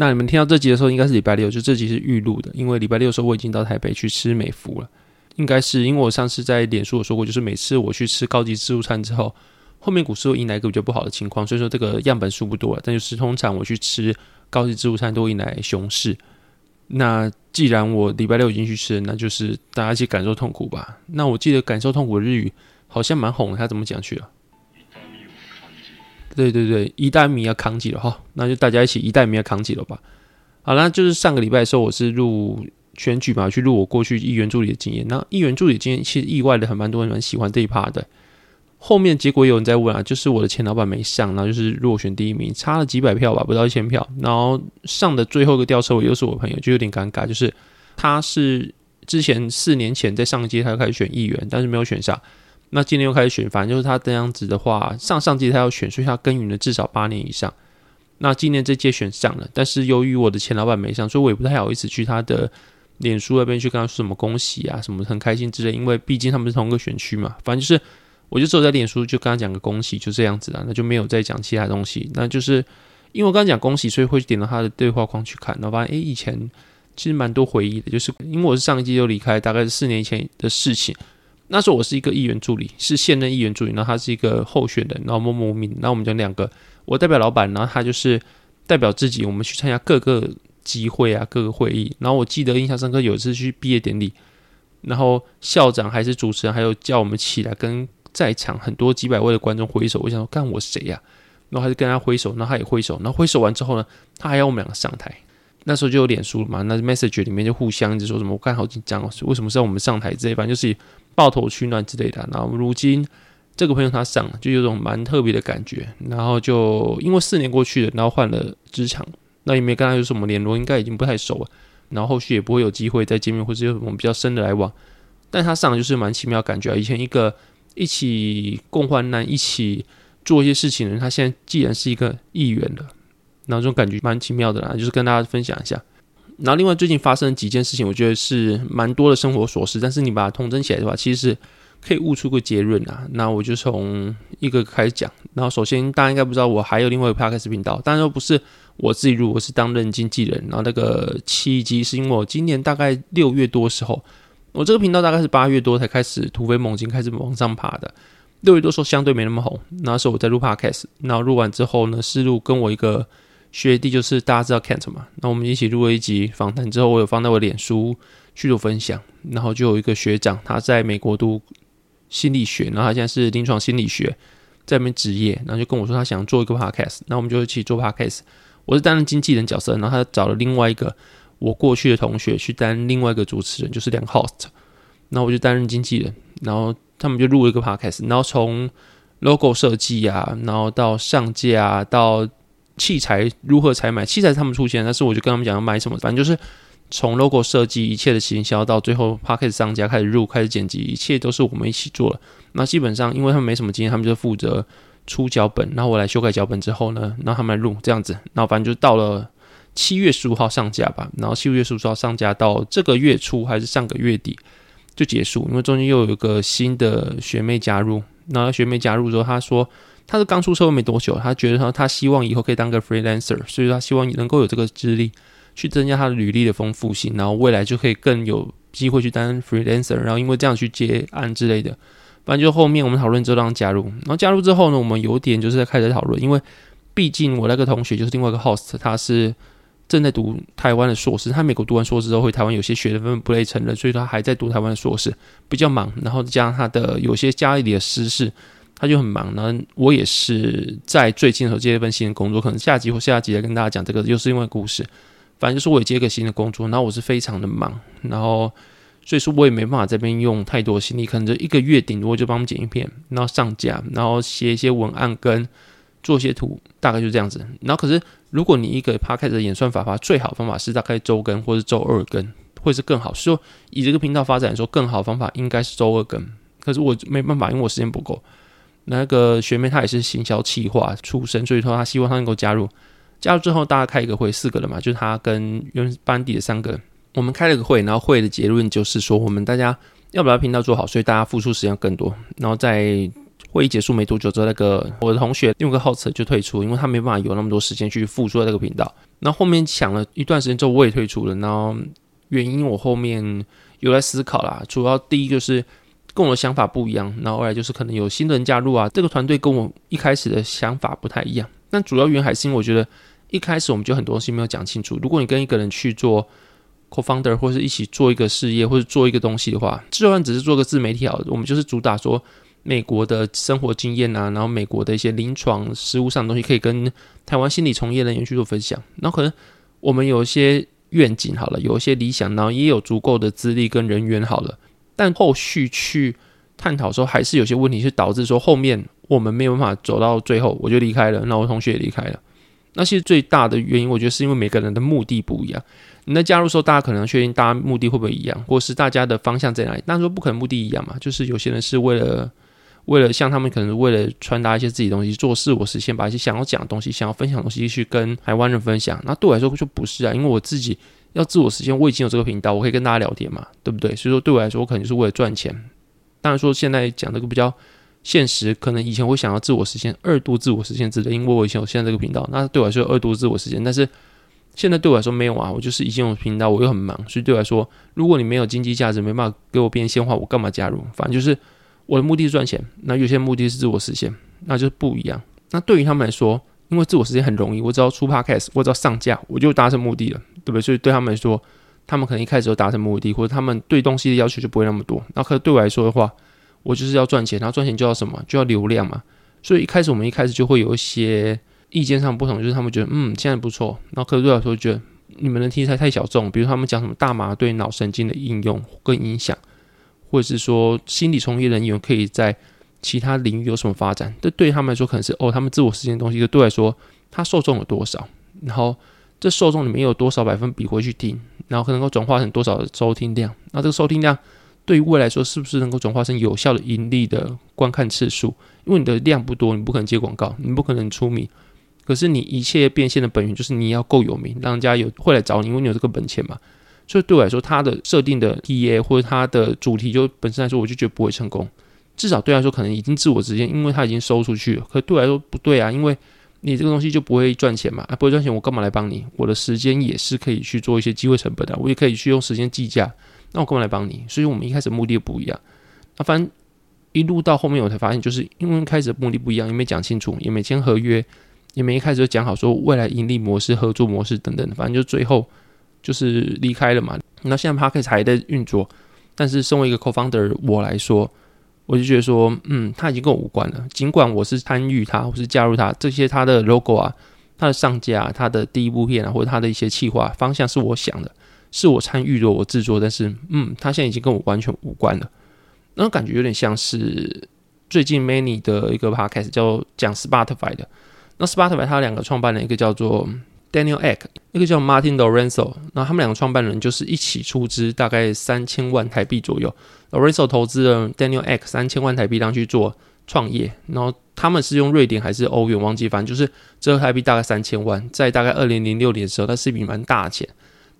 那你们听到这集的时候，应该是礼拜六，就这集是预录的，因为礼拜六的时候我已经到台北去吃美福了。应该是因为我上次在脸书有说过，就是每次我去吃高级自助餐之后，后面股市会迎来一个比较不好的情况，所以说这个样本数不多了。但就是通常我去吃高级自助餐都会迎来熊市。那既然我礼拜六已经去吃，那就是大家一起感受痛苦吧。那我记得感受痛苦的日语好像蛮红的，他怎么讲去了？对对对，一袋米要扛起了哈，那就大家一起一袋米要扛起了吧。好了，就是上个礼拜的时候，我是录选举嘛，去录我过去议员助理的经验。那议员助理经验其实意外的很，蛮多人蛮喜欢这一趴的。后面结果有人在问啊，就是我的前老板没上，然后就是落选第一名，差了几百票吧，不到一千票。然后上的最后一个吊车尾又是我朋友，就有点尴尬，就是他是之前四年前在上一届他就开始选议员，但是没有选上。那今年又开始选，反正就是他这样子的话，上上届他要选，所以他耕耘了至少八年以上。那今年这届选上了，但是由于我的前老板没上，所以我也不太好意思去他的脸书那边去跟他说什么恭喜啊，什么很开心之类，因为毕竟他们是同一个选区嘛。反正就是，我就只有在脸书就跟他讲个恭喜，就这样子了，那就没有再讲其他东西。那就是因为我刚刚讲恭喜，所以会点到他的对话框去看，然后发现诶，以前其实蛮多回忆的，就是因为我是上一季就离开，大概是四年前的事情。那时候我是一个议员助理，是现任议员助理，然后他是一个候选人，然后默默无名，然后我们讲两个，我代表老板，然后他就是代表自己，我们去参加各个集会啊，各个会议。然后我记得印象深刻，有一次去毕业典礼，然后校长还是主持人，还有叫我们起来跟在场很多几百位的观众挥手。我想说，干我谁呀？然后还是跟他挥手，然后他也挥手，然后挥手完之后呢，他还要我们两个上台。那时候就有脸书了嘛，那 message 里面就互相就说什么，我看好紧张哦，为什么是要我们上台这一番，就是。抱头取暖之类的，然后如今这个朋友他上了，就有种蛮特别的感觉。然后就因为四年过去了，然后换了职场，那也没跟他有什么联络，应该已经不太熟了。然后后续也不会有机会再见面，或者有什么比较深的来往。但他上就是蛮奇妙感觉啊！以前一个一起共患难、一起做一些事情的人，他现在既然是一个议员了，然后这种感觉蛮奇妙的啦，就是跟大家分享一下。然后，另外最近发生的几件事情，我觉得是蛮多的生活琐事，但是你把它统整起来的话，其实是可以悟出个结论啊。那我就从一个开始讲。然后，首先大家应该不知道，我还有另外一个 podcast 频道，当然不是我自己录，我是担任经纪人。然后那个契机是因为我今年大概六月多的时候，我这个频道大概是八月多才开始突飞猛进，开始往上爬的。六月多时候相对没那么红，那时候我在录 podcast，然后录完之后呢，是录跟我一个。学弟就是大家知道 Kent 嘛，那我们一起录了一集访谈之后，我有放在我脸书去做分享，然后就有一个学长他在美国读心理学，然后他现在是临床心理学在那边职业，然后就跟我说他想做一个 podcast，那我们就一起做 podcast。我是担任经纪人角色，然后他找了另外一个我过去的同学去担另外一个主持人，就是两个 host，然后我就担任经纪人，然后他们就录了一个 podcast，然后从 logo 设计啊，然后到上架啊，到器材如何采买？器材是他们出现，但是我就跟他们讲要买什么，反正就是从 logo 设计一切的行销到最后 podcast 上架开始录开始剪辑，一切都是我们一起做的。那基本上因为他们没什么经验，他们就负责出脚本，然后我来修改脚本之后呢，然后他们来录这样子。然后反正就到了七月十五号上架吧，然后七月十五号上架到这个月初还是上个月底就结束，因为中间又有一个新的学妹加入。然后学妹加入之后，她说。他是刚出社会没多久，他觉得他他希望以后可以当个 freelancer，所以他希望能够有这个资历去增加他的履历的丰富性，然后未来就可以更有机会去当 freelancer，然后因为这样去接案之类的。反正就后面我们讨论之后让加入，然后加入之后呢，我们有点就是在开始讨论，因为毕竟我那个同学就是另外一个 host，他是正在读台湾的硕士，他美国读完硕士之后回台湾有些学分不累成了，所以他还在读台湾的硕士，比较忙，然后加上他的有些家里的私事。他就很忙。然后我也是在最近的时候接了一份新的工作，可能下集或下集来跟大家讲这个，又是因为故事。反正就是我也接一个新的工作，然后我是非常的忙，然后所以说我也没办法这边用太多心力，可能就一个月顶多就帮我们剪一片，然后上架，然后写一些文案跟做一些图，大概就这样子。然后可是如果你一个 podcast 的演算法的话，最好方法是大概周更或是周二更，会是更好。说以这个频道发展来说，更好的方法应该是周二更。可是我没办法，因为我时间不够。那个学妹她也是行销企划出身，所以说她希望她能够加入。加入之后，大家开一个会，四个人嘛，就是她跟原班底的三个人，我们开了个会，然后会的结论就是说，我们大家要把频道做好，所以大家付出时间更多。然后在会议结束没多久之后，那个我的同学用个 host 就退出，因为他没办法有那么多时间去付出在这个频道。然后后面想了一段时间之后，我也退出了。然后原因我后面有在思考啦，主要第一个是跟我的想法不一样，然后二来就是可能有新的人加入啊，这个团队跟我一开始的想法不太一样。但主要原因还是因为我觉得。一开始我们就很多东西没有讲清楚。如果你跟一个人去做 co-founder，或是一起做一个事业，或者做一个东西的话，就算只是做个自媒体好，我们就是主打说美国的生活经验啊，然后美国的一些临床实务上的东西，可以跟台湾心理从业人员去做分享。然后可能我们有一些愿景好了，有一些理想，然后也有足够的资历跟人员好了，但后续去探讨的时候，还是有些问题，是导致说后面我们没有办法走到最后，我就离开了，那我同学也离开了。那其实最大的原因，我觉得是因为每个人的目的不一样。你在加入的时候，大家可能确定大家目的会不会一样，或是大家的方向在哪里？但是说不可能目的一样嘛，就是有些人是为了为了像他们可能为了传达一些自己东西，做事我实现，把一些想要讲的东西、想要分享的东西去跟台湾人分享。那对我来说就不是啊，因为我自己要自我实现，我已经有这个频道，我可以跟大家聊天嘛，对不对？所以说对我来说，我可能就是为了赚钱。当然说现在讲这个比较。现实可能以前会想要自我实现，二度自我实现之类，因为我以前有现在这个频道，那对我来说二度自我实现。但是现在对我来说没有啊，我就是已经有频道，我又很忙，所以对我来说，如果你没有经济价值，没办法给我变现的话，我干嘛加入？反正就是我的目的是赚钱，那有些目的是自我实现，那就是不一样。那对于他们来说，因为自我实现很容易，我只要出 podcast，我只要上架，我就达成目的了，对不对？所以对他们来说，他们可能一开始就达成目的，或者他们对东西的要求就不会那么多。那可是对我来说的话，我就是要赚钱，然后赚钱就要什么？就要流量嘛。所以一开始我们一开始就会有一些意见上不同，就是他们觉得嗯，现在不错。然后客户对我来说觉得你们的题材太小众，比如他们讲什么大麻对脑神经的应用跟影响，或者是说心理从业人员可以在其他领域有什么发展？这对他们来说可能是哦，他们自我实现的东西。就对我来说，他受众有多少？然后这受众里面有多少百分比会去听？然后可能够转化成多少的收听量？那这个收听量。对于未来说，是不是能够转化成有效的盈利的观看次数？因为你的量不多，你不可能接广告，你不可能出名。可是你一切变现的本源就是你要够有名，让人家有会来找你，因为你有这个本钱嘛。所以对我来说，它的设定的 TA 或者它的主题就本身来说，我就觉得不会成功。至少对来说，可能已经自我实现，因为它已经收出去了。可对我来说不对啊，因为你这个东西就不会赚钱嘛，啊，不会赚钱，我干嘛来帮你？我的时间也是可以去做一些机会成本的，我也可以去用时间计价。那我干嘛来帮你？所以我们一开始目的不一样。那反正一路到后面，我才发现，就是因为开始的目的不一样，也没讲清楚，也没签合约，也没一开始就讲好说未来盈利模式、合作模式等等。反正就最后就是离开了嘛。那现在他可以还在运作，但是身为一个 Co-founder 我来说，我就觉得说，嗯，他已经跟我无关了。尽管我是参与他，或是加入他，这些他的 logo 啊、他的上架、他的第一部片啊，或者他的一些企划方向是我想的。是我参与的，我制作，但是，嗯，他现在已经跟我完全无关了。那感觉有点像是最近 Many 的一个 podcast 叫讲 Spotify 的。那 Spotify 他两个创办人，一个叫做 Daniel Ek，一个叫 Martin Lorenzo。那他们两个创办人就是一起出资大概三千万台币左右。Lorenzo 投资了 Daniel Ek 三千万台币，让去做创业。然后他们是用瑞典还是欧元忘记，反正就是折合台币大概三千万。在大概二零零六年的时候，他是一笔蛮大的钱。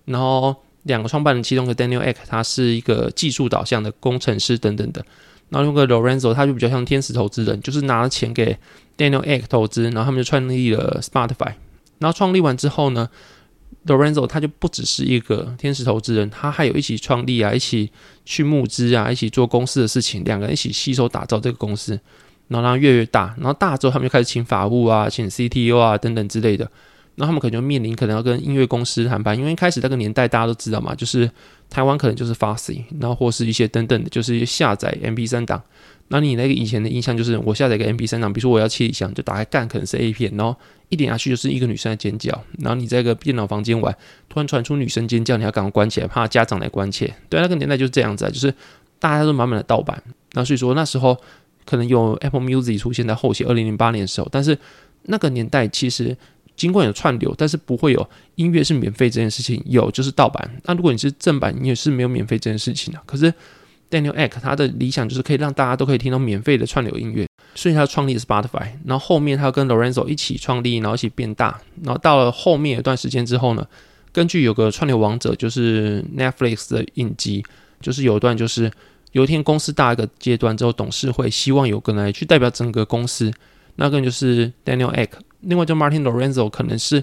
然后两个创办人其中的 Daniel Ek，他是一个技术导向的工程师等等的。然后用个 Lorenzo，他就比较像天使投资人，就是拿了钱给 Daniel Ek 投资，然后他们就创立了 Spotify。然后创立完之后呢，Lorenzo 他就不只是一个天使投资人，他还有一起创立啊，一起去募资啊，一起做公司的事情，两个人一起携手打造这个公司，然后让它越来越大。然后大之后，他们就开始请法务啊，请 CTO 啊等等之类的。那他们可能就面临可能要跟音乐公司谈判，因为一开始那个年代大家都知道嘛，就是台湾可能就是 Foxy，然后或是一些等等的，就是下载 MP3 档。那你那个以前的印象就是，我下载一个 MP3 档，比如说我要切一箱，就打开干，可能是 A 片，然后一点下去就是一个女生在尖叫，然后你在一个电脑房间玩，突然传出女生尖叫，你要赶快关起来，怕家长来关切。对，那个年代就是这样子啊，就是大家都满满的盗版。那所以说那时候可能有 Apple Music 出现在后期，二零零八年的时候，但是那个年代其实。尽管有串流，但是不会有音乐是免费这件事情。有就是盗版。那如果你是正版，你也是没有免费这件事情的。可是 Daniel Ek 他的理想就是可以让大家都可以听到免费的串流音乐，所以他创立了 Spotify。然后后面他跟 Lorenzo 一起创立，然后一起变大。然后到了后面一段时间之后呢，根据有个串流王者就是 Netflix 的影集，就是有一段就是有一天公司大一个阶段之后，董事会希望有个人来去代表整个公司，那个人就是 Daniel Ek。另外，就 Martin Lorenzo 可能是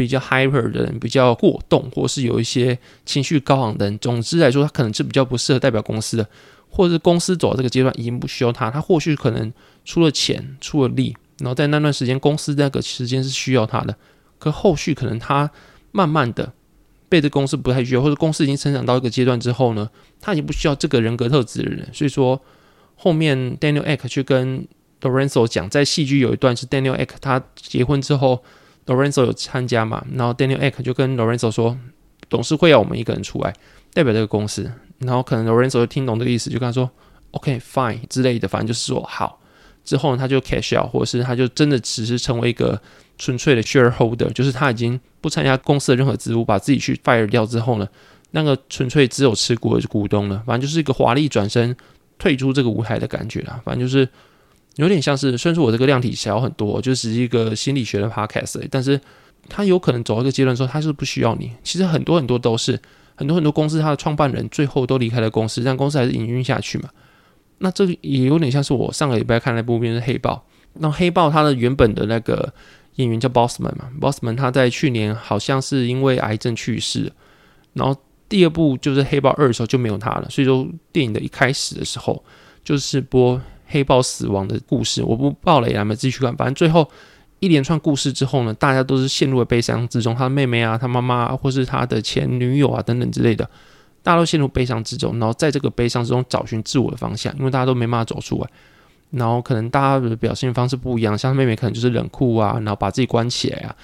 比较 hyper 的人，比较过动，或是有一些情绪高昂的人。总之来说，他可能是比较不适合代表公司的，或者是公司走到这个阶段已经不需要他。他或许可能出了钱，出了力，然后在那段时间，公司那个时间是需要他的。可后续可能他慢慢的被这公司不太需要，或者公司已经成长到一个阶段之后呢，他已经不需要这个人格特质的人。所以说，后面 Daniel Ek 去跟 Lorenzo 讲，在戏剧有一段是 Daniel Ek 他结婚之后，Lorenzo 有参加嘛，然后 Daniel Ek 就跟 Lorenzo 说，董事会要我们一个人出来代表这个公司，然后可能 Lorenzo 就听懂这个意思，就跟他说 OK fine 之类的，反正就是说好。之后呢，他就 cash out，或者是他就真的只是成为一个纯粹的 shareholder，就是他已经不参加公司的任何职务，把自己去 fire 掉之后呢，那个纯粹只有持股的股东了，反正就是一个华丽转身退出这个舞台的感觉啦，反正就是。有点像是，虽然说我这个量体小很多，就只是一个心理学的 podcast，但是他有可能走到一个阶段之后，他是不需要你。其实很多很多都是很多很多公司，他的创办人最后都离开了公司，但公司还是营运下去嘛。那这也有点像是我上个礼拜看那部片是《黑豹》，那黑豹他的原本的那个演员叫 Bossman 嘛，Bossman 他在去年好像是因为癌症去世，然后第二部就是《黑豹二》的时候就没有他了，所以说电影的一开始的时候就是播。黑豹死亡的故事，我不爆雷，咱们继续看。反正最后一连串故事之后呢，大家都是陷入了悲伤之中。他的妹妹啊，他妈妈啊，或是他的前女友啊等等之类的，大家都陷入悲伤之中。然后在这个悲伤之中找寻自我的方向，因为大家都没办法走出来。然后可能大家的表现方式不一样，像妹妹可能就是冷酷啊，然后把自己关起来啊，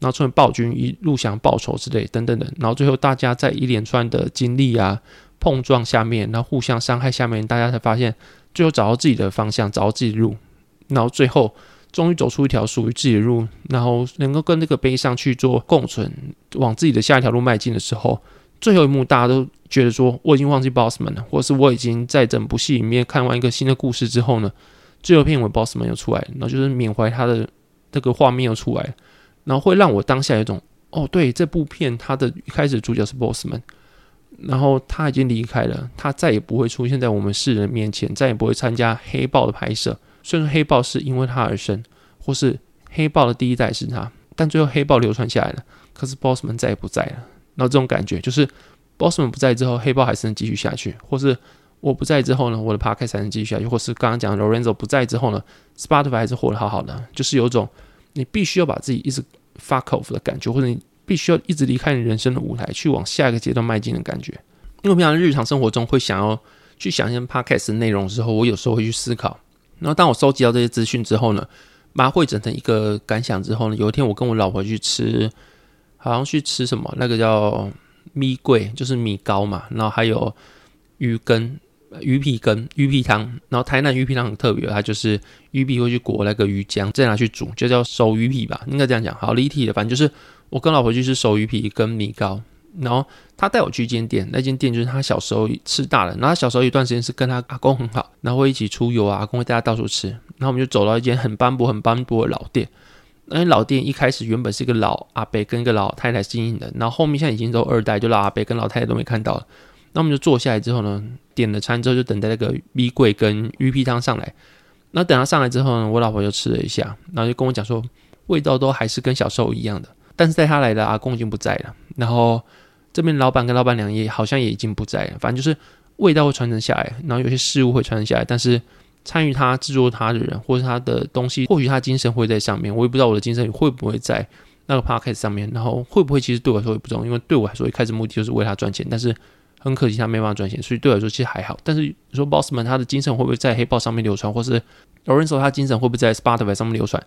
然后成为暴君，一路想报仇之类等等等。然后最后大家在一连串的经历啊碰撞下面，然后互相伤害下面，大家才发现。最后找到自己的方向，找到自己的路，然后最后终于走出一条属于自己的路，然后能够跟这个悲伤去做共存，往自己的下一条路迈进的时候，最后一幕大家都觉得说我已经忘记 Bossman 了，或是我已经在整部戏里面看完一个新的故事之后呢，最后片尾 Bossman 又出来，然后就是缅怀他的这个画面又出来，然后会让我当下有一种哦，对，这部片它的一开始主角是 Bossman。然后他已经离开了，他再也不会出现在我们世人面前，再也不会参加黑豹的拍摄。虽然说黑豹是因为他而生，或是黑豹的第一代是他，但最后黑豹流传下来了。可是 Bossman 再也不在了。然后这种感觉就是 Bossman 不在之后，黑豹还是能继续下去；或是我不在之后呢，我的 Podcast 才能继续下去；或是刚刚讲的 Lorenzo 不在之后呢，Spotify 还是活得好好的。就是有种你必须要把自己一直 fuck off 的感觉，或者你。必须要一直离开你人生的舞台，去往下一个阶段迈进的感觉。因为平常日常生活中会想要去想一些 podcast 的内容的时候，我有时候会去思考。然后当我收集到这些资讯之后呢，把它汇整成一个感想之后呢，有一天我跟我老婆去吃，好像去吃什么，那个叫米粿，就是米糕嘛，然后还有鱼羹。鱼皮羹、鱼皮汤，然后台南鱼皮汤很特别，它就是鱼皮会去裹那个鱼浆，再拿去煮，就叫熟鱼皮吧，应该这样讲。好，离体的，反正就是我跟老婆去吃熟鱼皮跟米糕，然后他带我去一间店，那间店就是他小时候吃大的，然后他小时候有一段时间是跟他阿公很好，然后会一起出游啊，阿公会带他到处吃，然后我们就走到一间很斑驳、很斑驳的老店，那老店一开始原本是一个老阿伯跟一个老太太经营的，然后后面现在已经都二代，就老阿伯跟老太太都没看到了。那我们就坐下来之后呢，点了餐之后就等待那个米粿跟鱼皮汤上来。那等他上来之后呢，我老婆就吃了一下，然后就跟我讲说，味道都还是跟小时候一样的。但是带他来的阿公已经不在了，然后这边老板跟老板娘也好像也已经不在了。反正就是味道会传承下来，然后有些事物会传承下来，但是参与他制作他的人或者他的东西，或许他精神会在上面，我也不知道我的精神会不会在。那个 podcast 上面，然后会不会其实对我来说也不重要，因为对我来说一开始目的就是为他赚钱，但是很可惜他没办法赚钱，所以对我来说其实还好。但是你说 Bossman 他的精神会不会在黑豹上面流传，或是 Lorenzo 他精神会不会在 Spotify 上面流传，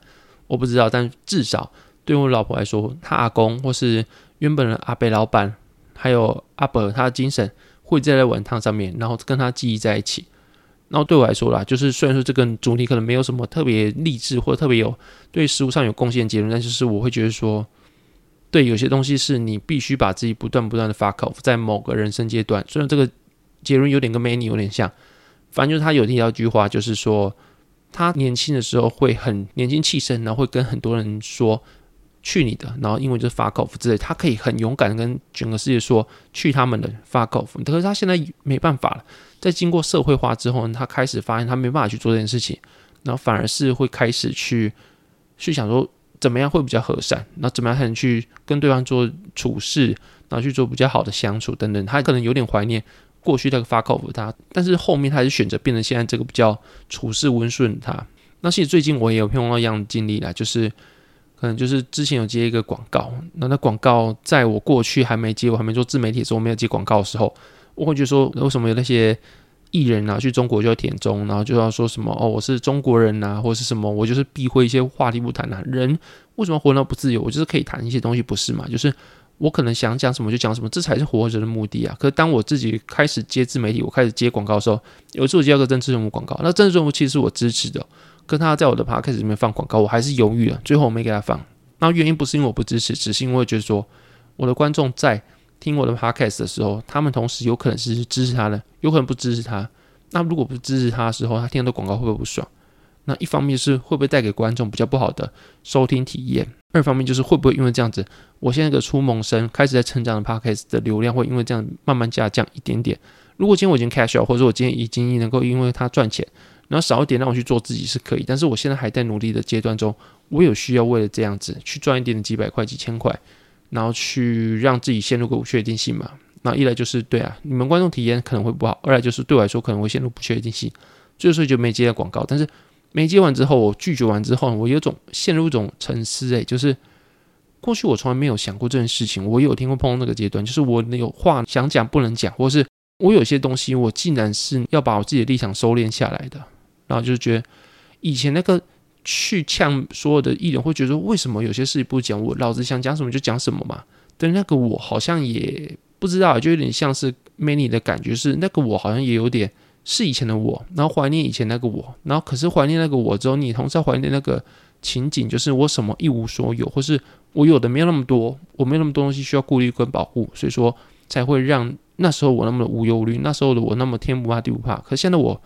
我不知道。但至少对我老婆来说，她阿公或是原本的阿北老板，还有阿伯他的精神会在在碗汤上面，然后跟他记忆在一起。然后对我来说啦，就是虽然说这个主题可能没有什么特别励志或特别有对实务上有贡献的结论，但就是我会觉得说，对有些东西是你必须把自己不断不断的 fuck off，在某个人生阶段。虽然这个结论有点跟 many 有点像，反正就是他有提到一句话，就是说他年轻的时候会很年轻气盛，然后会跟很多人说。去你的，然后英文就是 fuck off 之类，他可以很勇敢跟整个世界说去他们的 fuck off。可是他现在没办法了，在经过社会化之后呢，他开始发现他没办法去做这件事情，然后反而是会开始去去想说怎么样会比较和善，那怎么样才能去跟对方做处事，然后去做比较好的相处等等。他可能有点怀念过去那个 fuck off 他，但是后面他还是选择变成现在这个比较处事温顺他。那其实最近我也有碰到一样经历啦，就是。可能就是之前有接一个广告，那那广告在我过去还没接，我还没做自媒体的时候，我没有接广告的时候，我会觉得说，为什么有那些艺人啊去中国就要舔中，然后就要说什么哦，我是中国人呐，或者是什么，我就是避讳一些话题不谈啊。人为什么活得不自由？我就是可以谈一些东西，不是嘛？就是我可能想讲什么就讲什么，这才是活着的目的啊。可是当我自己开始接自媒体，我开始接广告的时候，有一次我接到个政治人物广告，那政治人物其实是我支持的。跟他在我的 podcast 里面放广告，我还是犹豫了，最后我没给他放。那原因不是因为我不支持，只是因为觉得说我的观众在听我的 podcast 的时候，他们同时有可能是支持他的，有可能不支持他。那如果不支持他的时候，他听到广告会不会不爽？那一方面是会不会带给观众比较不好的收听体验？二方面就是会不会因为这样子，我现在这个初萌生开始在成长的 podcast 的流量会因为这样慢慢下降一点点？如果今天我已经 cash out，或者我今天已经能够因为他赚钱。然后少一点让我去做自己是可以，但是我现在还在努力的阶段中，我有需要为了这样子去赚一点点几百块、几千块，然后去让自己陷入个不确定性嘛。那一来就是对啊，你们观众体验可能会不好；二来就是对我来说可能会陷入不确定性，所以就没接到广告。但是没接完之后，我拒绝完之后，我有种陷入一种沉思，诶，就是过去我从来没有想过这件事情。我有听过碰到那个阶段，就是我有话想讲不能讲，或是我有些东西我竟然是要把我自己的立场收敛下来的。然后就觉得以前那个去呛所有的艺人，会觉得，为什么有些事不讲？我老子想讲什么就讲什么嘛。但那个我好像也不知道，就有点像是 Many 的感觉是，那个我好像也有点是以前的我，然后怀念以前那个我，然后可是怀念那个我之后，你同时怀念那个情景，就是我什么一无所有，或是我有的没有那么多，我没有那么多东西需要顾虑跟保护，所以说才会让那时候我那么的无忧无虑，那时候的我那么天不怕地不怕。可现在我。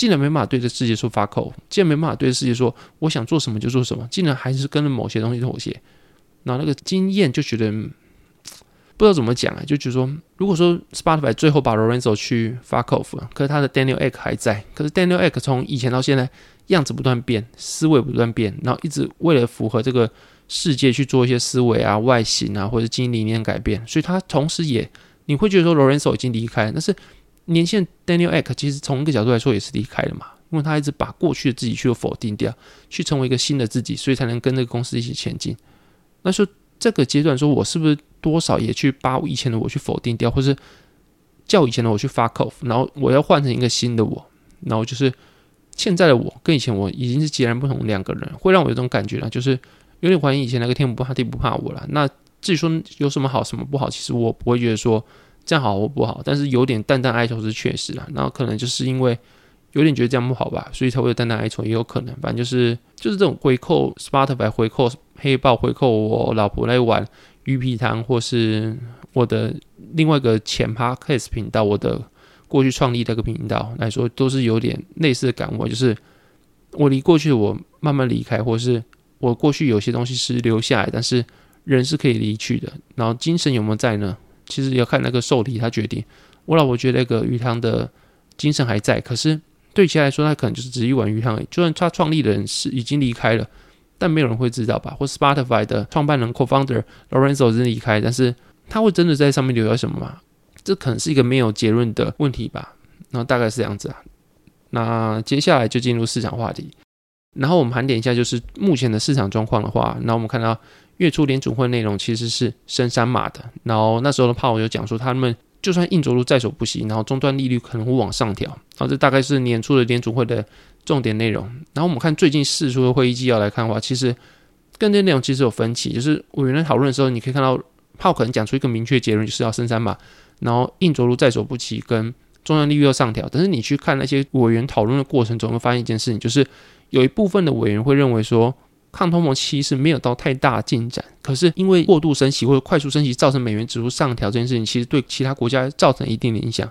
竟然没办法对这世界说 fuck off，竟然没办法对着世界说我想做什么就做什么，竟然还是跟了某些东西妥协，那那个经验就觉得不知道怎么讲啊，就觉得说，如果说 Spotify 最后把 Lorenzo 去 fuck off，可是他的 Daniel Ek 还在，可是 Daniel Ek 从以前到现在样子不断变，思维不断变，然后一直为了符合这个世界去做一些思维啊、外形啊或者经营理念改变，所以他同时也你会觉得说 Lorenzo 已经离开，但是。年轻 Daniel Ek 其实从一个角度来说也是离开了嘛，因为他一直把过去的自己去否定掉，去成为一个新的自己，所以才能跟这个公司一起前进。那说这个阶段，说我是不是多少也去把我以前的我去否定掉，或是叫以前的我去 fuck off，然后我要换成一个新的我，然后就是现在的我跟以前我已经是截然不同两个人，会让我有种感觉呢，就是有点怀疑以前那个天不怕地不怕我了。那至于说有什么好什么不好，其实我不会觉得说。这样好或不好，但是有点淡淡哀愁是确实的。然后可能就是因为有点觉得这样不好吧，所以才会有淡淡哀愁，也有可能。反正就是就是这种回扣 Spotify 回扣黑豹回扣我老婆来玩鱼皮汤，或是我的另外一个前 Podcast 频道，我的过去创立这个频道来说，都是有点类似的感悟，就是我离过去我慢慢离开，或是我过去有些东西是留下来，但是人是可以离去的。然后精神有没有在呢？其实要看那个受体，他决定。我老婆觉得那个鱼汤的精神还在，可是对其他来说，他可能就是只一碗鱼汤而已。就算他创立的人是已经离开了，但没有人会知道吧？或 Spotify 的创办人 Co-founder Lorenzo 真的离开，但是他会真的在上面留下什么吗？这可能是一个没有结论的问题吧。然后大概是这样子啊。那接下来就进入市场话题。然后我们盘点一下，就是目前的市场状况的话，那我们看到。月初联准会内容其实是升三码的，然后那时候的鲍尔就讲说，他们就算硬着陆在所不惜，然后终端利率可能会往上调，然后这大概是年初的联准会的重点内容。然后我们看最近四出的会议纪要来看的话，其实跟这内容其实有分歧，就是委员在讨论的时候，你可以看到炮可能讲出一个明确结论，就是要升三码，然后硬着陆在所不惜，跟终端利率要上调。但是你去看那些委员讨论的过程中，会发现一件事情，就是有一部分的委员会认为说。抗通膨其实没有到太大进展，可是因为过度升息或者快速升息造成美元指数上调这件事情，其实对其他国家造成一定的影响。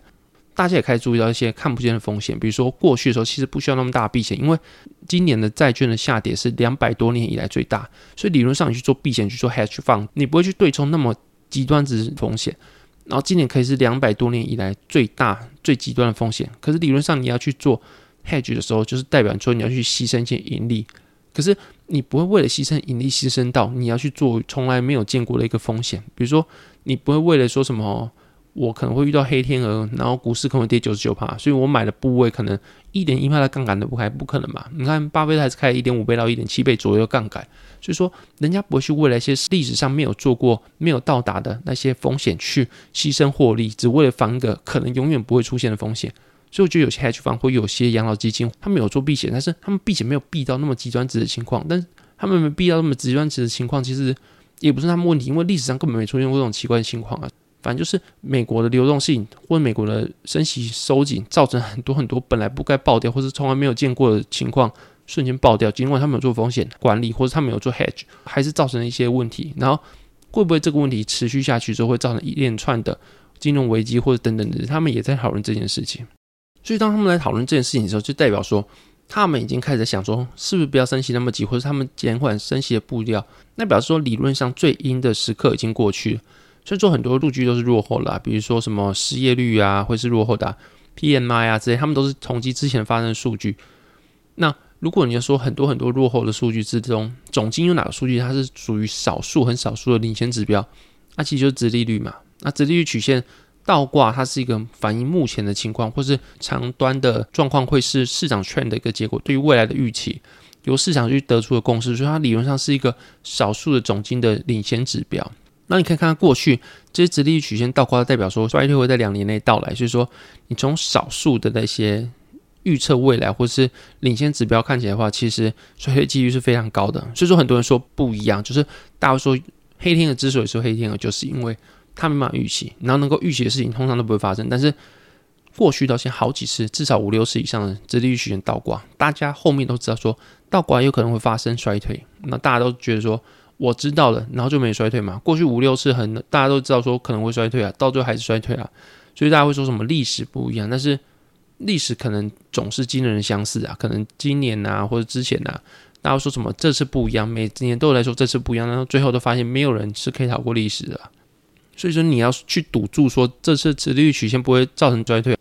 大家也开始注意到一些看不见的风险，比如说过去的时候其实不需要那么大避险，因为今年的债券的下跌是两百多年以来最大，所以理论上你去做避险去做 hedge fund，你不会去对冲那么极端值风险。然后今年可以是两百多年以来最大最极端的风险，可是理论上你要去做 hedge 的时候，就是代表说你要去牺牲一些盈利。可是你不会为了牺牲盈利，牺牲到你要去做从来没有见过的一个风险。比如说，你不会为了说什么，我可能会遇到黑天鹅，然后股市可能跌九十九趴，所以我买的部位可能一点一趴的杠杆都不开，不可能吧？你看巴菲特还是开一点五倍到一点七倍左右杠杆，所以说人家不会去为了一些历史上没有做过、没有到达的那些风险去牺牲获利，只为了防一个可能永远不会出现的风险。所以我觉得有些 hedge fund 或有些养老基金，他们有做避险，但是他们避险没有避到那么极端值的情况。但是他们没避到那么极端值的情况，其实也不是他们问题，因为历史上根本没出现过这种奇怪的情况啊。反正就是美国的流动性或者美国的升息收紧，造成很多很多本来不该爆掉或是从来没有见过的情况瞬间爆掉。尽管他们有做风险管理或者他们有做 hedge，还是造成了一些问题。然后会不会这个问题持续下去之后会造成一连串的金融危机或者等等的？他们也在讨论这件事情。所以，当他们来讨论这件事情的时候，就代表说，他们已经开始想说，是不是不要升息那么急，或者他们减缓升息的步调。那表示说，理论上最阴的时刻已经过去了。所以说，很多数据都是落后了，比如说什么失业率啊，会是落后的，PMI 啊这些，他们都是统计之前发生的数据。那如果你要说很多很多落后的数据之中，总经有哪个数据它是属于少数很少数的领先指标？那其实就是利率嘛。那殖利率曲线。倒挂它是一个反映目前的情况，或是长端的状况，会是市场 trend 的一个结果。对于未来的预期，由市场去得出的共识，所以它理论上是一个少数的总经的领先指标。那你可以看看过去这些直立曲线倒挂，代表说衰退会在两年内到来。所以说，你从少数的那些预测未来或是领先指标看起来的话，其实衰退几率是非常高的。所以说，很多人说不一样，就是大家说黑天鹅之所以说黑天鹅，就是因为。他没办法预期，然后能够预期的事情通常都不会发生。但是过去到现在好几次，至少五六次以上的殖利率曲线倒挂，大家后面都知道说倒挂有可能会发生衰退。那大家都觉得说我知道了，然后就没衰退嘛。过去五六次很大家都知道说可能会衰退啊，到最后还是衰退啊。所以大家会说什么历史不一样，但是历史可能总是惊人相似啊。可能今年啊或者之前啊，大家说什么这次不一样，每年都来说这次不一样，然后最后都发现没有人是可以逃过历史的。所以说你要去赌注说这次殖利率曲线不会造成衰退，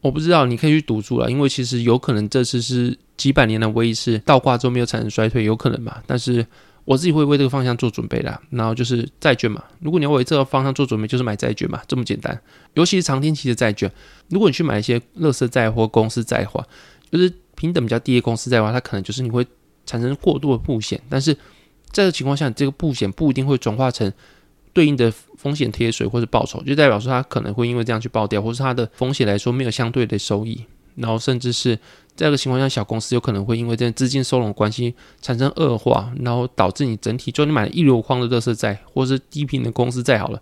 我不知道，你可以去赌注了，因为其实有可能这次是几百年的唯一一次倒挂之后没有产生衰退，有可能嘛。但是我自己会为这个方向做准备啦。然后就是债券嘛，如果你要为这个方向做准备，就是买债券嘛，这么简单。尤其是长天期的债券，如果你去买一些乐色债或公司债的话，就是平等比较低的公司债的话，它可能就是你会产生过度的布险，但是在这情况下，这个布险不一定会转化成。对应的风险贴水或者报酬，就代表说它可能会因为这样去爆掉，或是它的风险来说没有相对的收益，然后甚至是在这个情况下，小公司有可能会因为这资金收拢关系产生恶化，然后导致你整体就你买了一箩筐的垃圾债，或是低频的公司债好了，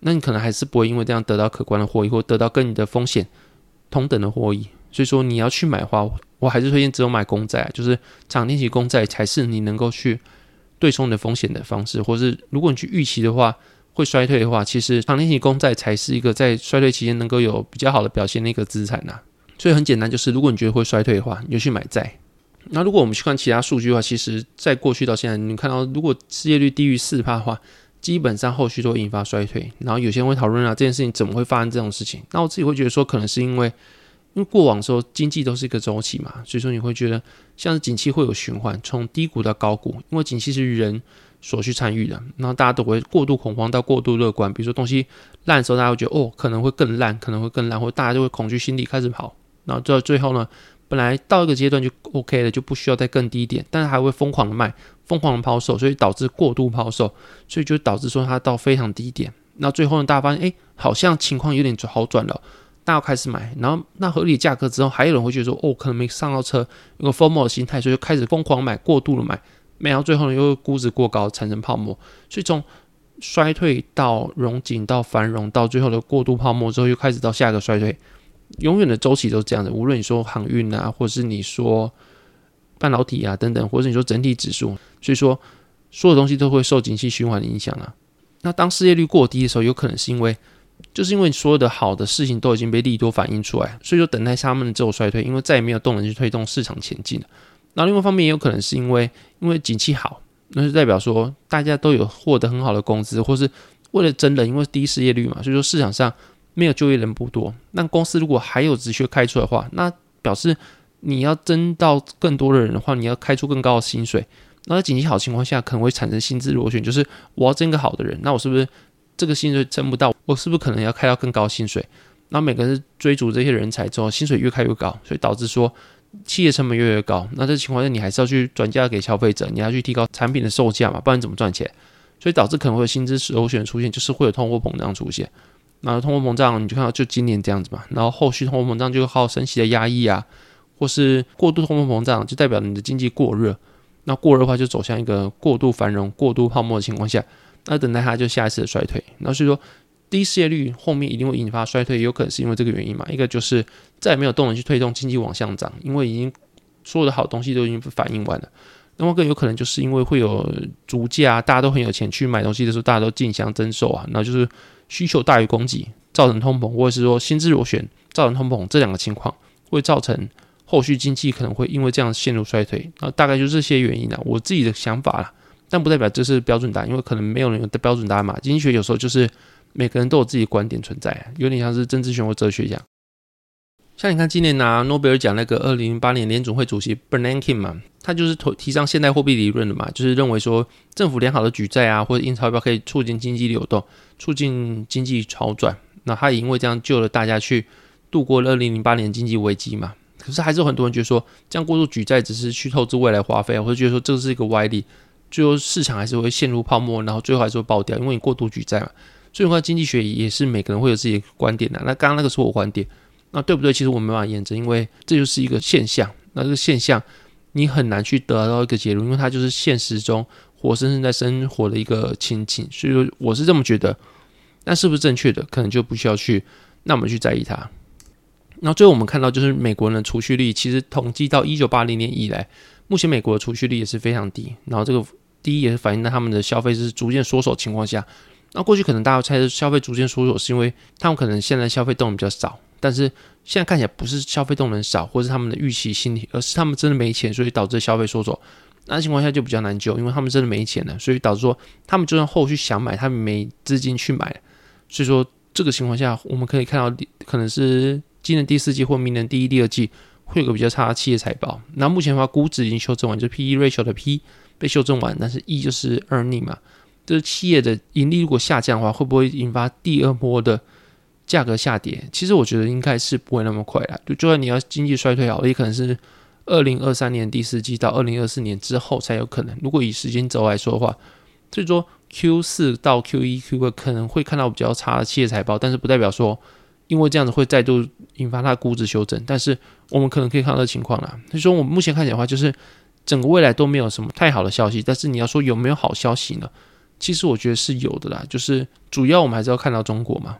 那你可能还是不会因为这样得到可观的获益，或得到跟你的风险同等的获益。所以说你要去买的话，我还是推荐只有买公债，就是长天期公债才是你能够去。对冲的风险的方式，或是如果你去预期的话会衰退的话，其实长天期公债才是一个在衰退期间能够有比较好的表现的一个资产呐。所以很简单，就是如果你觉得会衰退的话，你就去买债。那如果我们去看其他数据的话，其实在过去到现在，你看到如果失业率低于四趴的话，基本上后续都会引发衰退。然后有些人会讨论啊，这件事情怎么会发生这种事情？那我自己会觉得说，可能是因为。因为过往时候经济都是一个周期嘛，所以说你会觉得像是景气会有循环，从低谷到高谷，因为景气是人所去参与的，然后大家都会过度恐慌到过度乐观，比如说东西烂的时候，大家会觉得哦可能会更烂，可能会更烂，或大家就会恐惧心理开始跑，然后到最后呢，本来到一个阶段就 OK 了，就不需要再更低点，但是还会疯狂的卖，疯狂的抛售，所以导致过度抛售，所以就导致说它到非常低点。那最后呢，大家发现，哎，好像情况有点好转了，大家开始买，然后那合理价格之后，还有人会觉得说，哦，可能没上到车，有个 FOMO 的心态，所以就开始疯狂买，过度的买，买到最后呢，又估值过高，产生泡沫，所以从衰退到融景到繁荣，到最后的过度泡沫之后，又开始到下一个衰退。永远的周期都是这样的，无论你说航运啊，或是你说半导体啊等等，或者你说整体指数，所以说所有东西都会受景气循环的影响啊。那当失业率过低的时候，有可能是因为就是因为所有的好的事情都已经被利多反映出来，所以说等待他们的这种衰退，因为再也没有动能去推动市场前进了。那另外一方面也有可能是因为因为景气好，那就代表说大家都有获得很好的工资，或是为了争人，因为低失业率嘛，所以说市场上。没有就业人不多，那公司如果还有职缺开出的话，那表示你要争到更多的人的话，你要开出更高的薪水。那在景气好情况下，可能会产生薪资螺旋，就是我要争个好的人，那我是不是这个薪水征不到？我是不是可能要开到更高薪水？那每个人追逐这些人才之后，薪水越开越高，所以导致说企业成本越来越高。那这情况下，你还是要去转嫁给消费者，你要去提高产品的售价嘛，不然怎么赚钱？所以导致可能会有薪资螺旋出现，就是会有通货膨胀出现。那通货膨胀，你就看到就今年这样子嘛，然后后续通货膨胀就靠升息的压抑啊，或是过度通货膨胀，就代表你的经济过热。那过热的话，就走向一个过度繁荣、过度泡沫的情况下，那等待它就下一次的衰退。那所以说，低失业率后面一定会引发衰退，有可能是因为这个原因嘛。一个就是再也没有动能去推动经济往上涨，因为已经所有的好东西都已经反映完了。那么更有可能就是因为会有逐价，大家都很有钱去买东西的时候，大家都竞相增售啊，那就是。需求大于供给，造成通膨，或者是说薪资螺旋造成通膨，这两个情况会造成后续经济可能会因为这样陷入衰退。那大概就这些原因啊，我自己的想法啦，但不代表这是标准答案，因为可能没有人有的标准答案嘛。经济学有时候就是每个人都有自己的观点存在，有点像是政治学或哲学一样。像你看，今年拿诺贝尔奖那个二零零八年联总会主席 Bernanke 嘛，他就是提提倡现代货币理论的嘛，就是认为说政府良好的举债啊，或者印钞票可以促进经济流动，促进经济好转。那他也因为这样救了大家去度过了二零零八年经济危机嘛。可是还是有很多人觉得说，这样过度举债只是去透支未来花费，或者觉得说这是一个歪理，最后市场还是会陷入泡沫，然后最后还是会爆掉，因为你过度举债嘛。所以的话，经济学也是每个人会有自己的观点的。那刚刚那个是我观点。那对不对？其实我没办法验证，因为这就是一个现象。那这个现象你很难去得到一个结论，因为它就是现实中活生生在生活的一个情景。所以说，我是这么觉得。那是不是正确的？可能就不需要去那么去在意它。然后最后我们看到，就是美国人的储蓄率，其实统计到一九八零年以来，目前美国的储蓄率也是非常低。然后这个低也是反映在他们的消费是逐渐缩手情况下。那过去可能大家猜的消费逐渐缩手，是因为他们可能现在消费动能比较少。但是现在看起来不是消费动能少，或是他们的预期心理，而是他们真的没钱，所以导致消费缩手。那情况下就比较难救，因为他们真的没钱了，所以导致说他们就算后续想买，他们没资金去买。所以说这个情况下，我们可以看到可能是今年第四季或明年第一、第二季会有个比较差的企业财报。那目前的话，估值已经修正完，就是 P/E ratio 的 P 被修正完，但是 E 就是 earning 嘛，就是企业的盈利如果下降的话，会不会引发第二波的？价格下跌，其实我觉得应该是不会那么快啦。就就算你要经济衰退好，也可能是二零二三年第四季到二零二四年之后才有可能。如果以时间轴来说的话，所以说 Q 四到 Q 一、Q 二可能会看到比较差的企业财报，但是不代表说因为这样子会再度引发它的估值修正。但是我们可能可以看到的情况啦。所以说我们目前看起来的话，就是整个未来都没有什么太好的消息。但是你要说有没有好消息呢？其实我觉得是有的啦。就是主要我们还是要看到中国嘛。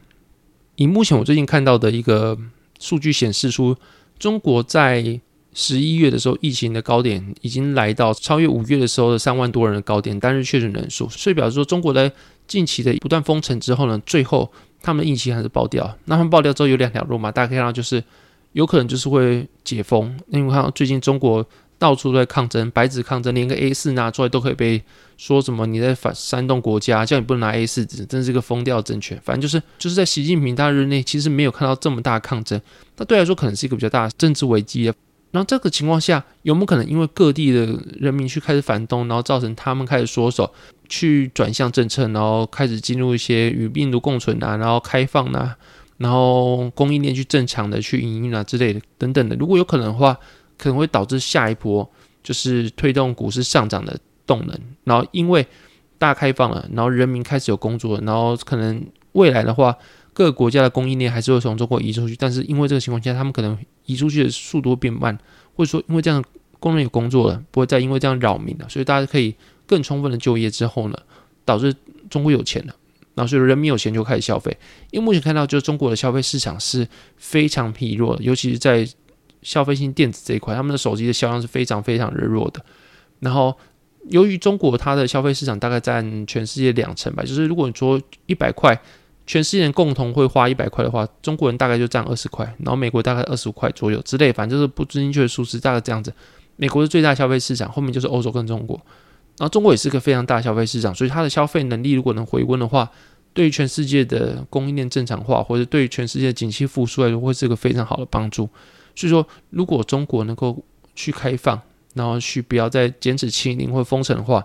以目前我最近看到的一个数据显示出，中国在十一月的时候疫情的高点已经来到超越五月的时候的三万多人的高点单日确诊人数，所以表示说中国在近期的不断封城之后呢，最后他们的疫情还是爆掉。那他们爆掉之后有两条路嘛，大家可以看到就是有可能就是会解封，因为看到最近中国。到处都在抗争，白纸抗争，连个 A 四拿出来都可以被说什么你在反煽动国家，叫你不能拿 A 四纸，真是个疯掉的政权。反正就是就是在习近平大任内，其实没有看到这么大的抗争，那对来说可能是一个比较大的政治危机啊。那这个情况下，有没有可能因为各地的人民去开始反动，然后造成他们开始缩手，去转向政策，然后开始进入一些与病毒共存啊，然后开放啊，然后供应链去正常的去营运啊之类的等等的。如果有可能的话。可能会导致下一波就是推动股市上涨的动能。然后因为大开放了，然后人民开始有工作，然后可能未来的话，各个国家的供应链还是会从中国移出去，但是因为这个情况下，他们可能移出去的速度会变慢，或者说因为这样工人有工作了，不会再因为这样扰民了，所以大家可以更充分的就业之后呢，导致中国有钱了。然后，所以人民有钱就开始消费。因为目前看到，就是中国的消费市场是非常疲弱的，尤其是在消费性电子这一块，他们的手机的销量是非常非常弱的。然后，由于中国它的消费市场大概占全世界两成吧，就是如果你说一百块，全世界共同会花一百块的话，中国人大概就占二十块，然后美国大概二十五块左右之类，反正就是不精确的数字，大概这样子。美国是最大消费市场，后面就是欧洲跟中国。然后中国也是个非常大消费市场，所以它的消费能力如果能回温的话，对于全世界的供应链正常化，或者对于全世界的景气复苏来说，会是个非常好的帮助。所以说，如果中国能够去开放，然后去不要再坚持清零或封城的话，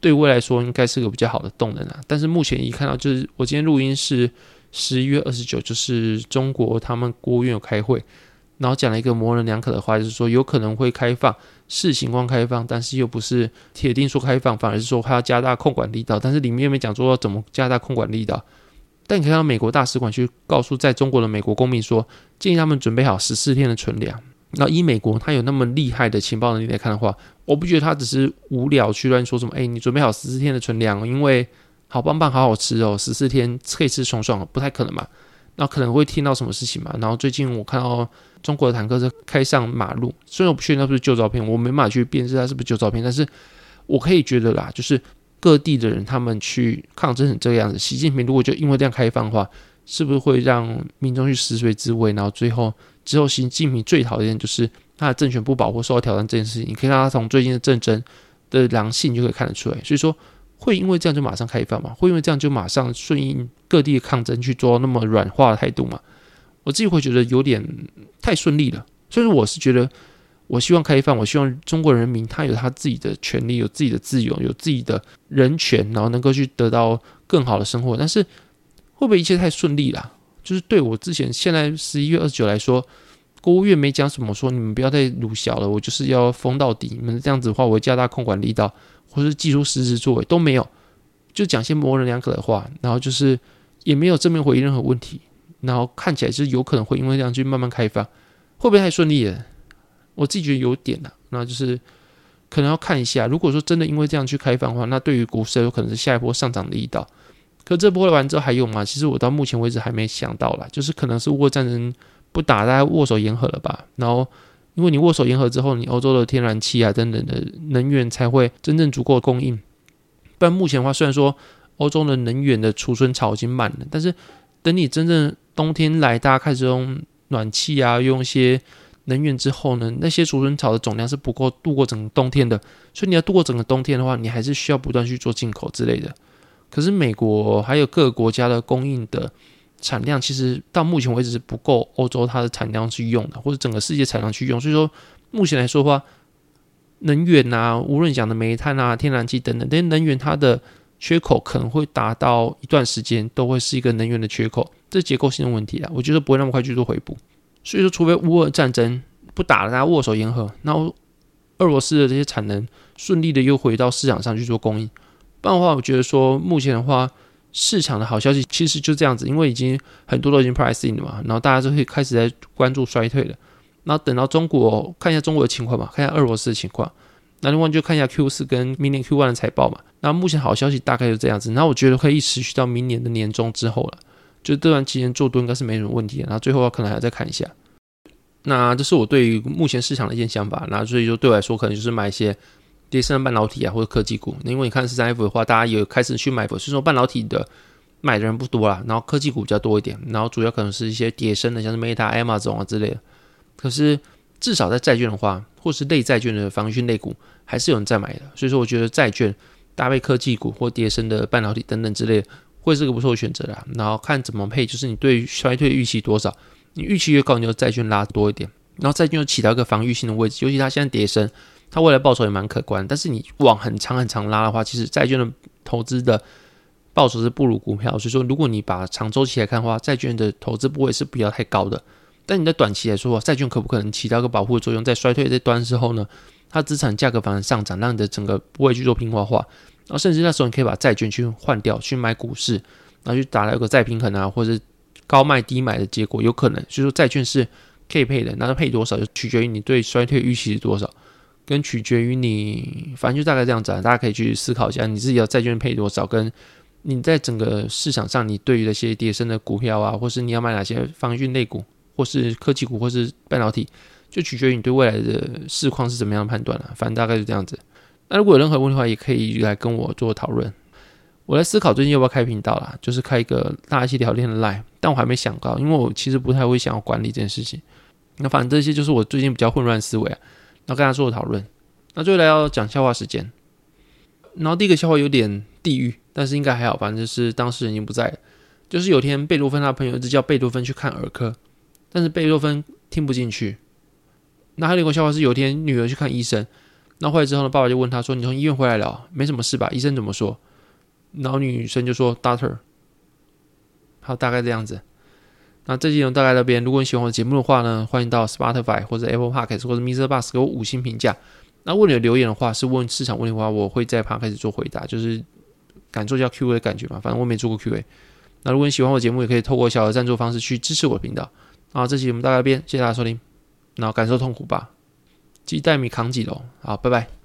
对未来说应该是个比较好的动能啊。但是目前一看到，就是我今天录音是十一月二十九，就是中国他们国务院有开会。然后讲了一个模棱两可的话，就是说有可能会开放，视情况开放，但是又不是铁定说开放，反而是说还要加大控管力道。但是里面又没讲说要怎么加大控管力道。但你可以看到美国大使馆去告诉在中国的美国公民说，建议他们准备好十四天的存粮。那以美国他有那么厉害的情报能力来看的话，我不觉得他只是无聊去乱说什么。哎，你准备好十四天的存粮，因为好棒棒，好好吃哦，十四天可以吃爽爽，不太可能嘛。那可能会听到什么事情嘛？然后最近我看到中国的坦克车开上马路，虽然我不确定那不是旧照片，我没办法去辨识它是不是旧照片，但是我可以觉得啦，就是各地的人他们去抗争成这个样子，习近平如果就因为这样开放的话，是不是会让民众去食髓知味？然后最后之后，习近平最讨厌的就是他的政权不保或受到挑战这件事情。你可以看他从最近的政争的狼性就可以看得出来，所以说。会因为这样就马上开放吗？会因为这样就马上顺应各地的抗争去做那么软化的态度吗？我自己会觉得有点太顺利了。所以说，我是觉得，我希望开放，我希望中国人民他有他自己的权利，有自己的自由，有自己的人权，然后能够去得到更好的生活。但是会不会一切太顺利了？就是对我之前现在十一月二十九来说，国务院没讲什么，说你们不要再鲁小了，我就是要封到底。你们这样子的话，我会加大控管力道。或是技术实质作为都没有，就讲些模棱两可的话，然后就是也没有正面回应任何问题，然后看起来就是有可能会因为这样去慢慢开放，会不会太顺利了？我自己觉得有点呐，那就是可能要看一下。如果说真的因为这样去开放的话，那对于股市有可能是下一波上涨的力道。可这波完之后还有吗？其实我到目前为止还没想到啦，就是可能是乌俄战争不打，大家握手言和了吧，然后。因为你握手言和之后，你欧洲的天然气啊等等的能源才会真正足够供应。不然目前的话，虽然说欧洲的能源的储存潮已经满了，但是等你真正冬天来，大家开始用暖气啊，用一些能源之后呢，那些储存槽的总量是不够度过整个冬天的。所以你要度过整个冬天的话，你还是需要不断去做进口之类的。可是美国还有各个国家的供应的。产量其实到目前为止是不够欧洲它的产量去用的，或者整个世界产量去用。所以说，目前来说的话，能源啊，无论讲的煤炭啊、天然气等等，这些能源它的缺口可能会达到一段时间都会是一个能源的缺口，这是结构性的问题啊。我觉得不会那么快去做回补。所以说，除非乌俄战争不打了，大家握手言和，然后俄罗斯的这些产能顺利的又回到市场上去做供应，不然的话，我觉得说目前的话。市场的好消息其实就这样子，因为已经很多都已经 pricing 了嘛，然后大家就会开始在关注衰退了。那等到中国看一下中国的情况嘛，看一下俄罗斯的情况，那另外就看一下 Q 四跟明年 Q one 的财报嘛。那目前好消息大概就这样子，那我觉得可以持续到明年的年中之后了，就这段期间做多应该是没什么问题。然后最后可能还要再看一下。那这是我对于目前市场的一些想法。那所以说对我来说，可能就是买一些。跌升半导体啊，或者科技股，因为你看十三 F 的话，大家也开始去买，所以说半导体的买的人不多啦，然后科技股比较多一点，然后主要可能是一些跌升的，像是 Meta、Amazon 啊之类的。可是至少在债券的话，或是类债券的防御性类股，还是有人在买的。所以说，我觉得债券搭配科技股或跌升的半导体等等之类的，会是个不错的选择啦。然后看怎么配，就是你对衰退预期多少，你预期越高，你就债券拉多一点，然后债券又起到一个防御性的位置，尤其它现在跌升。它未来报酬也蛮可观，但是你往很长很长拉的话，其实债券的投资的报酬是不如股票。所以说，如果你把长周期来看的话，债券的投资部位是不要太高的。但你在短期来说，债券可不可能起到一个保护的作用？在衰退这端之后呢，它资产价格反而上涨，让你的整个不会去做平滑化，然后甚至那时候你可以把债券去换掉，去买股市，然后去打了一个再平衡啊，或者高卖低买的结果，有可能。所以说债券是可以配的，那它配多少就取决于你对衰退预期是多少，跟取决于你，反正就大概这样子啊。大家可以去思考一下，你自己要债券配多少，跟你在整个市场上，你对于那些跌升的股票啊，或是你要买哪些防御类股，或是科技股，或是半导体。就取决于你对未来的市况是怎么样的判断了，反正大概就这样子。那如果有任何问题的话，也可以来跟我做讨论。我在思考最近要不要开频道啦，就是开一个大家一起聊天的 live，但我还没想到，因为我其实不太会想要管理这件事情。那反正这些就是我最近比较混乱思维啊，然后跟他做讨论。那最后来要讲笑话时间。然后第一个笑话有点地狱，但是应该还好，反正就是当事人已经不在了。就是有天贝多芬他朋友一直叫贝多芬去看儿科，但是贝多芬听不进去。那还有一个笑话是，有一天女儿去看医生，那回来之后呢，爸爸就问他说：“你从医院回来了，没什么事吧？”医生怎么说？然后女生就说：“Doctor。”好，大概这样子。那这期内容大概到这边。如果你喜欢我的节目的话呢，欢迎到 Spotify 或者 Apple Podcast 或者 Mr. Bus 给我五星评价。那如果你有留言的话，是问市场问题的话，我会在 Podcast 做回答，就是感受一下 Q&A 的感觉嘛。反正我没做过 Q&A。那如果你喜欢我节目，也可以透过小额赞助方式去支持我频道。好，这期我们大概这边，谢谢大家收听。然后感受痛苦吧，鸡蛋米扛几楼，好，拜拜。